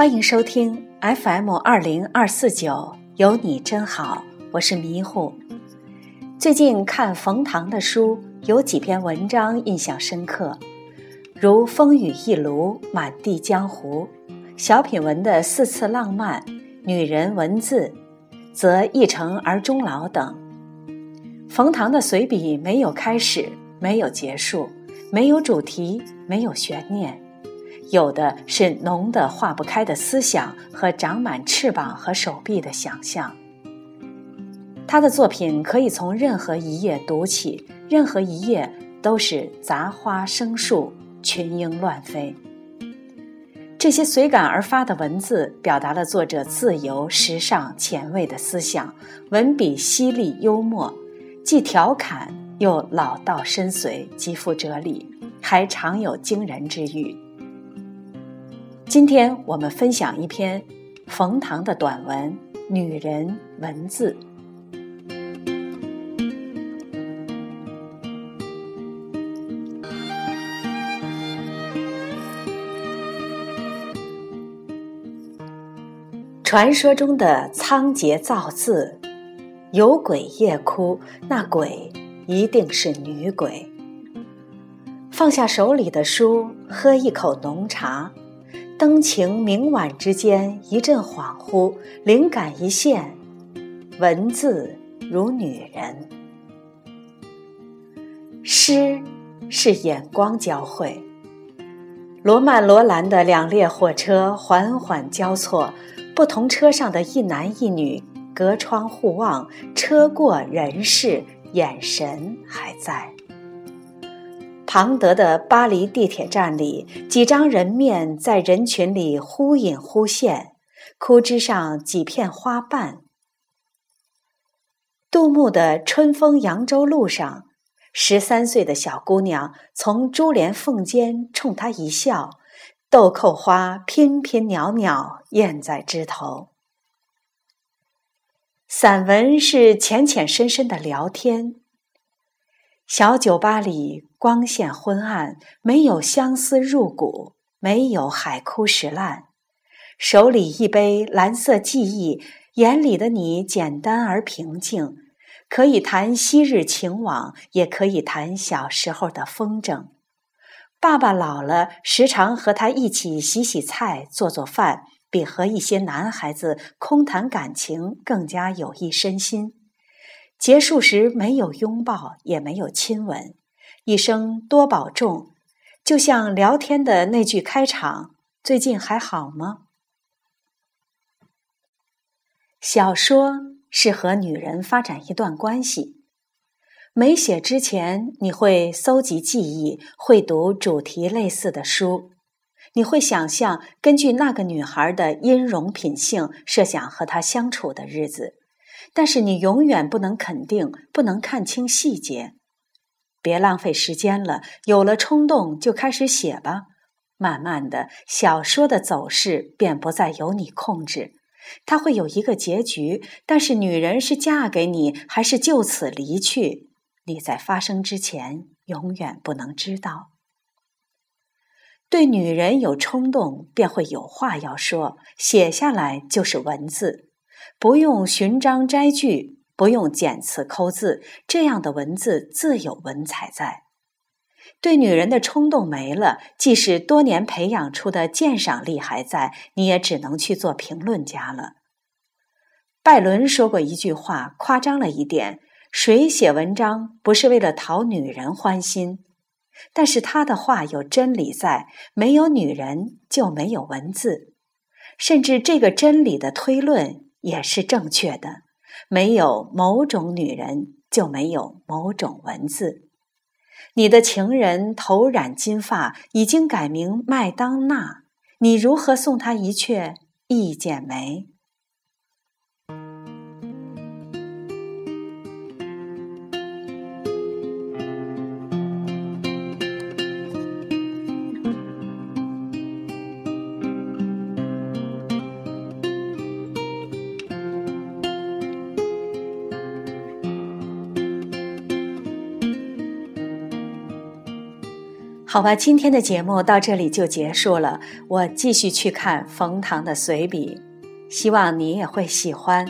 欢迎收听 FM 二零二四九，有你真好，我是迷糊。最近看冯唐的书，有几篇文章印象深刻，如《风雨一炉》《满地江湖》，小品文的《四次浪漫》《女人文字》，则一成而终老等。冯唐的随笔没有开始，没有结束，没有主题，没有悬念。有的是浓的化不开的思想和长满翅膀和手臂的想象。他的作品可以从任何一页读起，任何一页都是杂花生树、群莺乱飞。这些随感而发的文字，表达了作者自由、时尚、前卫的思想，文笔犀利幽默，既调侃又老道深邃，极富哲理，还常有惊人之语。今天我们分享一篇冯唐的短文《女人文字》。传说中的仓颉造字，有鬼夜哭，那鬼一定是女鬼。放下手里的书，喝一口浓茶。灯晴明晚之间，一阵恍惚，灵感一现，文字如女人。诗是眼光交汇，罗曼罗兰的两列火车缓缓交错，不同车上的一男一女隔窗互望，车过人逝，眼神还在。庞德的巴黎地铁站里，几张人面在人群里忽隐忽现，枯枝上几片花瓣。杜牧的《春风扬州路》上，十三岁的小姑娘从珠帘缝间冲他一笑，豆蔻花翩翩袅袅艳在枝头。散文是浅浅深深的聊天。小酒吧里光线昏暗，没有相思入骨，没有海枯石烂。手里一杯蓝色记忆，眼里的你简单而平静。可以谈昔日情网，也可以谈小时候的风筝。爸爸老了，时常和他一起洗洗菜、做做饭，比和一些男孩子空谈感情更加有益身心。结束时没有拥抱，也没有亲吻，一声多保重，就像聊天的那句开场：“最近还好吗？”小说是和女人发展一段关系。没写之前，你会搜集记忆，会读主题类似的书，你会想象根据那个女孩的音容品性，设想和她相处的日子。但是你永远不能肯定，不能看清细节。别浪费时间了，有了冲动就开始写吧。慢慢的，小说的走势便不再由你控制，它会有一个结局。但是女人是嫁给你，还是就此离去，你在发生之前永远不能知道。对女人有冲动，便会有话要说，写下来就是文字。不用寻章摘句，不用剪词抠字，这样的文字自有文采在。对女人的冲动没了，即使多年培养出的鉴赏力还在，你也只能去做评论家了。拜伦说过一句话，夸张了一点：谁写文章不是为了讨女人欢心？但是他的话有真理在，没有女人就没有文字，甚至这个真理的推论。也是正确的。没有某种女人，就没有某种文字。你的情人头染金发，已经改名麦当娜，你如何送她一阙《一剪梅》？好吧，今天的节目到这里就结束了。我继续去看冯唐的随笔，希望你也会喜欢。